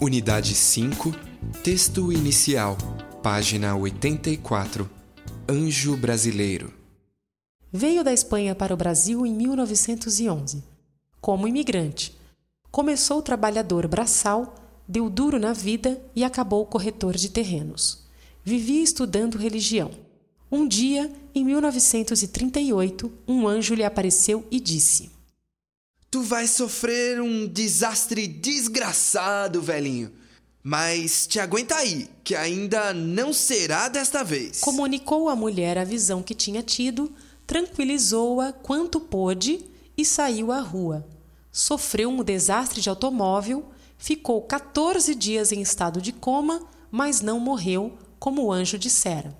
Unidade 5, texto inicial, página 84. Anjo Brasileiro. Veio da Espanha para o Brasil em 1911, como imigrante. Começou trabalhador braçal, deu duro na vida e acabou corretor de terrenos. Vivia estudando religião. Um dia, em 1938, um anjo lhe apareceu e disse: Tu vai sofrer um desastre desgraçado, velhinho. Mas te aguenta aí, que ainda não será desta vez. Comunicou à mulher a visão que tinha tido, tranquilizou-a quanto pôde e saiu à rua. Sofreu um desastre de automóvel, ficou 14 dias em estado de coma, mas não morreu, como o anjo dissera.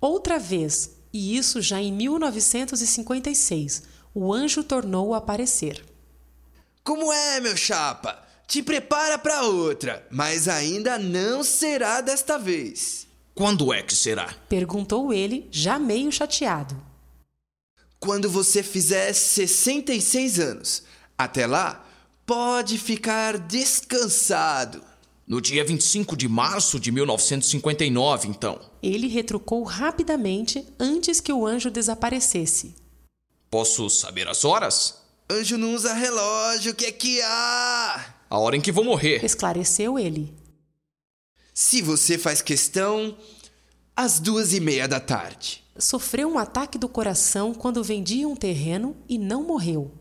Outra vez, e isso já em 1956, o anjo tornou a aparecer. Como é, meu chapa? Te prepara para outra, mas ainda não será desta vez. Quando é que será? Perguntou ele, já meio chateado. Quando você fizer 66 anos. Até lá, pode ficar descansado. No dia 25 de março de 1959, então. Ele retrucou rapidamente antes que o anjo desaparecesse. Posso saber as horas? Anjo não usa relógio, o que é que há? A hora em que vou morrer. Esclareceu ele. Se você faz questão, às duas e meia da tarde. Sofreu um ataque do coração quando vendia um terreno e não morreu,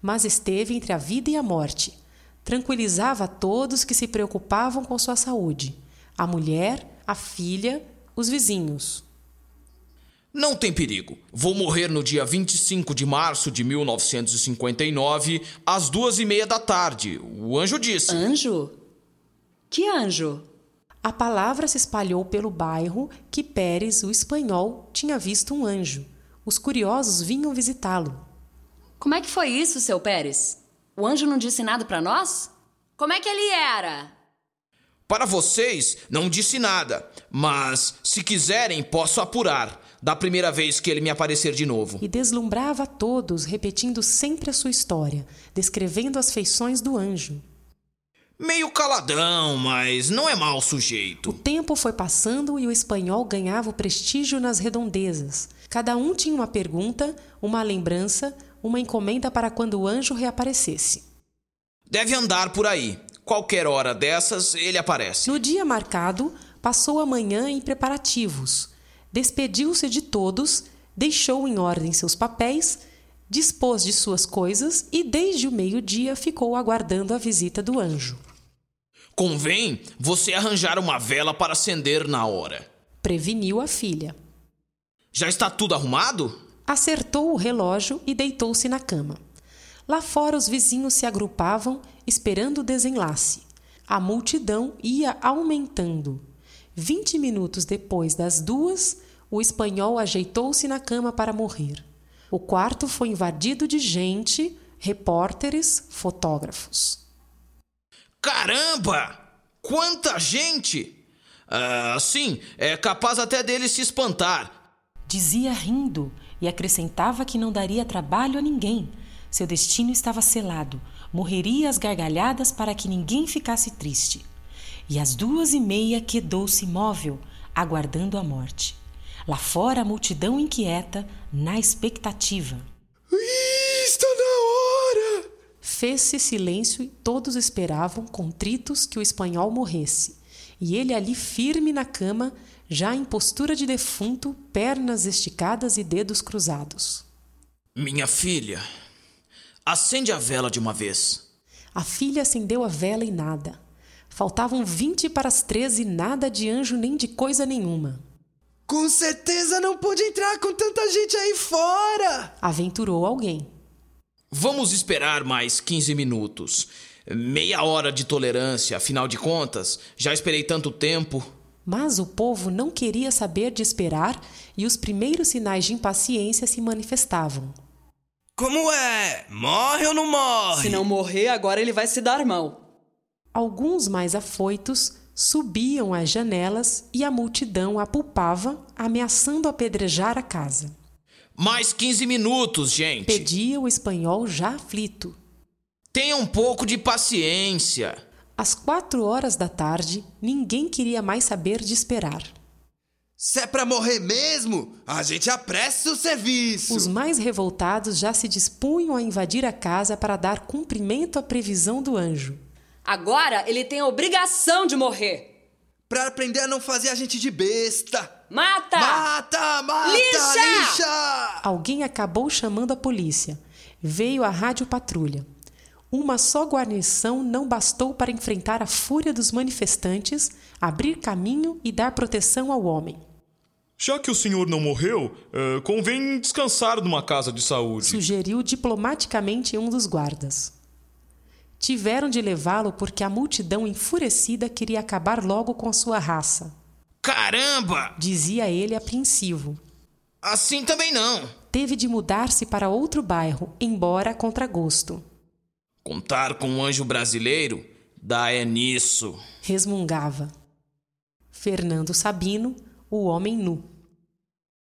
mas esteve entre a vida e a morte. Tranquilizava todos que se preocupavam com sua saúde: a mulher, a filha, os vizinhos. Não tem perigo. Vou morrer no dia 25 de março de 1959, às duas e meia da tarde. O anjo disse. Anjo? Que anjo? A palavra se espalhou pelo bairro que Pérez, o espanhol, tinha visto um anjo. Os curiosos vinham visitá-lo. Como é que foi isso, seu Pérez? O anjo não disse nada para nós? Como é que ele era? Para vocês, não disse nada, mas se quiserem, posso apurar da primeira vez que ele me aparecer de novo. E deslumbrava a todos, repetindo sempre a sua história, descrevendo as feições do anjo. Meio caladão, mas não é mau sujeito. O tempo foi passando e o espanhol ganhava o prestígio nas redondezas. Cada um tinha uma pergunta, uma lembrança, uma encomenda para quando o anjo reaparecesse. Deve andar por aí. Qualquer hora dessas, ele aparece. No dia marcado, passou a manhã em preparativos. Despediu-se de todos, deixou em ordem seus papéis, dispôs de suas coisas e, desde o meio-dia, ficou aguardando a visita do anjo. Convém você arranjar uma vela para acender na hora. Preveniu a filha. Já está tudo arrumado? Acertou o relógio e deitou-se na cama. Lá fora os vizinhos se agrupavam, esperando o desenlace. A multidão ia aumentando. Vinte minutos depois das duas, o espanhol ajeitou-se na cama para morrer. O quarto foi invadido de gente, repórteres, fotógrafos. Caramba! Quanta gente! Ah, sim, é capaz até dele se espantar. Dizia rindo e acrescentava que não daria trabalho a ninguém. Seu destino estava selado. Morreria às gargalhadas para que ninguém ficasse triste. E às duas e meia quedou-se imóvel, aguardando a morte. Lá fora a multidão inquieta, na expectativa. Está na hora! Fez-se silêncio e todos esperavam, contritos, que o espanhol morresse. E ele ali firme na cama, já em postura de defunto, pernas esticadas e dedos cruzados. Minha filha, acende a vela de uma vez. A filha acendeu a vela e nada. Faltavam vinte para as treze e nada de anjo nem de coisa nenhuma. Com certeza não pôde entrar com tanta gente aí fora! Aventurou alguém. Vamos esperar mais 15 minutos. Meia hora de tolerância, afinal de contas, já esperei tanto tempo. Mas o povo não queria saber de esperar e os primeiros sinais de impaciência se manifestavam. Como é? Morre ou não morre? Se não morrer, agora ele vai se dar mal. Alguns mais afoitos subiam às janelas e a multidão apulpava, ameaçando apedrejar a casa. Mais 15 minutos, gente. Pedia o espanhol já aflito. Tenha um pouco de paciência. Às quatro horas da tarde, ninguém queria mais saber de esperar. Se é pra morrer mesmo, a gente apressa o serviço. Os mais revoltados já se dispunham a invadir a casa para dar cumprimento à previsão do anjo. Agora ele tem a obrigação de morrer. Pra aprender a não fazer a gente de besta. Mata! Mata, mata, Lixa! lixa! Alguém acabou chamando a polícia. Veio a rádio patrulha. Uma só guarnição não bastou para enfrentar a fúria dos manifestantes, abrir caminho e dar proteção ao homem. Já que o senhor não morreu, eh, convém descansar numa casa de saúde. Sugeriu diplomaticamente um dos guardas. Tiveram de levá-lo porque a multidão enfurecida queria acabar logo com a sua raça, Caramba! dizia ele apreensivo. Assim também não. Teve de mudar-se para outro bairro, embora a contragosto. Contar com um anjo brasileiro dá é nisso. Resmungava. Fernando Sabino, o homem nu.